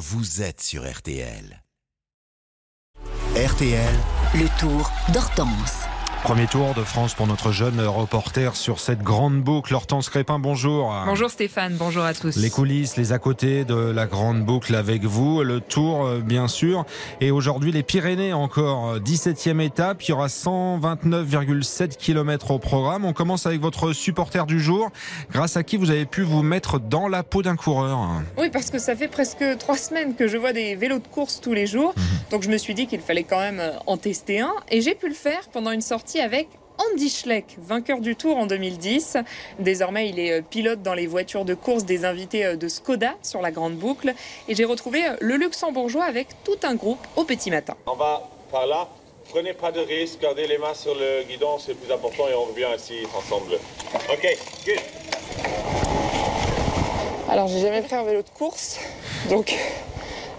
vous êtes sur RTL. RTL, Le tour d'Hortense. Premier tour de France pour notre jeune reporter sur cette grande boucle. Hortense Crépin, bonjour. Bonjour Stéphane, bonjour à tous. Les coulisses, les à côté de la grande boucle avec vous, le tour euh, bien sûr. Et aujourd'hui les Pyrénées encore, 17e étape, il y aura 129,7 km au programme. On commence avec votre supporter du jour, grâce à qui vous avez pu vous mettre dans la peau d'un coureur. Oui, parce que ça fait presque trois semaines que je vois des vélos de course tous les jours. Mhm. Donc je me suis dit qu'il fallait quand même euh, en tester un. Et j'ai pu le faire pendant une sortie avec Andy Schleck, vainqueur du Tour en 2010. Désormais, il est euh, pilote dans les voitures de course des invités euh, de Skoda sur la Grande Boucle. Et j'ai retrouvé euh, le luxembourgeois avec tout un groupe au petit matin. On va par là. Prenez pas de risque, gardez les mains sur le guidon, c'est le plus important et on revient ici ensemble. Ok, good. Alors, j'ai jamais pris un vélo de course, donc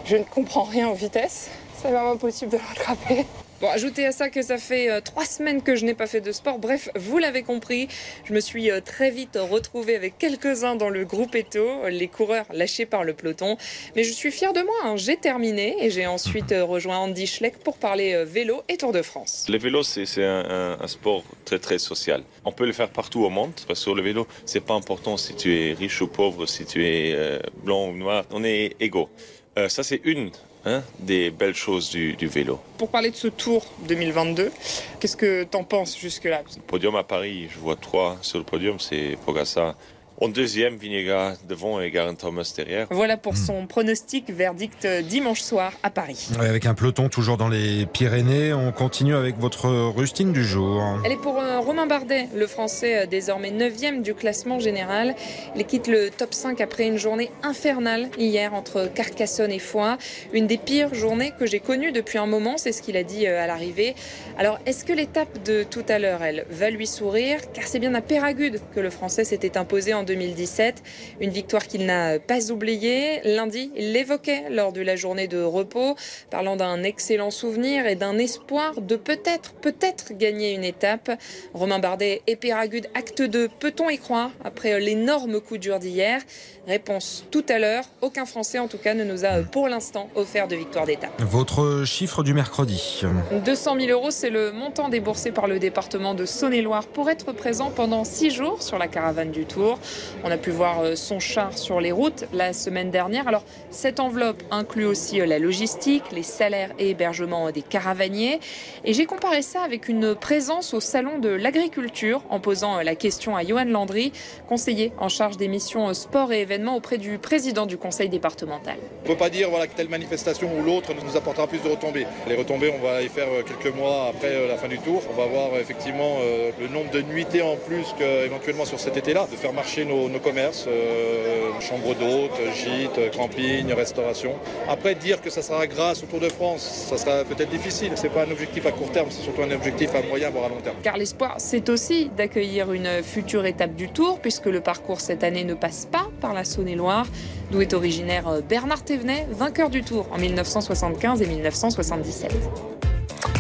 je ne comprends rien aux vitesses. C'est vraiment impossible de le rattraper. Bon, ajoutez à ça que ça fait euh, trois semaines que je n'ai pas fait de sport. Bref, vous l'avez compris, je me suis euh, très vite retrouvée avec quelques-uns dans le groupe Eto, les coureurs lâchés par le peloton. Mais je suis fière de moi, hein. j'ai terminé et j'ai ensuite euh, rejoint Andy Schleck pour parler vélo et Tour de France. Le vélo, c'est un, un- sport très très social. On peut le faire partout au monde, parce que sur le vélo, c'est pas important si tu es riche ou pauvre, si tu es blanc ou noir, on est égaux. Euh, ça, c'est une hein, des belles choses du, du vélo. Pour parler de ce Tour 2022, qu'est-ce que t'en penses jusque-là? Podium à Paris, je vois trois sur le podium, c'est Pogacar. En deuxième, Vingegaard devant et Garen Thomas derrière. Voilà pour son pronostic verdict dimanche soir à Paris. Ouais, Avec un peloton toujours dans les Pyrénées, on continue avec votre rustine du jour. Elle est pour euh, Romain Bardet, le Français euh, désormais 9e du classement général. Il quitte le top 5 après une journée infernale hier entre Carcassonne et Foix. Une des pires journées que j'ai connues depuis un moment, c'est ce qu'il a dit euh, à l'arrivée. Alors, est-ce que l'étape de tout à l'heure, elle, va lui sourire? Car c'est bien à Péragude que le Français s'était imposé en 2017. Une victoire qu'il n'a pas oubliée. Lundi, il l'évoquait lors de la journée de repos, parlant d'un excellent souvenir et d'un espoir de peut-être, peut-être gagner une étape. Romain Bardet et Péragude, acte 2, peut-on y croire après l'énorme coup dur d'hier? Réponse tout à l'heure. Aucun Français, en tout cas, ne nous a pour l'instant offert de victoire d'étape. Votre chiffre du mercredi. 200 000 euros, c'est le montant déboursé par le département de Saône-et-Loire pour être présent pendant six jours sur la caravane du Tour. On a pu voir euh, son char sur les routes la semaine dernière. Alors, cette enveloppe inclut aussi euh, la logistique, les salaires et hébergements des caravaniers. Et j'ai comparé ça avec une présence au salon de l'agriculture en posant euh, la question à Johan Landry, conseiller en charge des missions sport et événements auprès du président du conseil départemental. On ne peut pas dire voilà, que telle manifestation ou l'autre nous apportera plus de retombées. Les retombées, on va les faire quelques mois après la fin du tour. On va voir effectivement le nombre de nuitées en plus qu'éventuellement sur cet été-là, de faire marcher nos, nos commerces, euh, chambres d'hôtes, gîtes, camping, restauration. Après, dire que ça sera grâce au Tour de France, ça sera peut-être difficile. Ce n'est pas un objectif à court terme, c'est surtout un objectif à moyen, voire à long terme. Car l'espoir, c'est aussi d'accueillir une future étape du Tour, puisque le parcours cette année ne passe pas par la Saône-et-Loire, d'où est originaire euh, Bernard Thévenet, vainqueur du Tour en 1975 et 1977.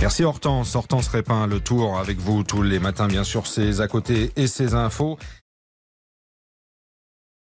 Merci Hortense. Hortense Répin, le tour avec vous tous les matins, bien sûr, ses à côté et ses infos.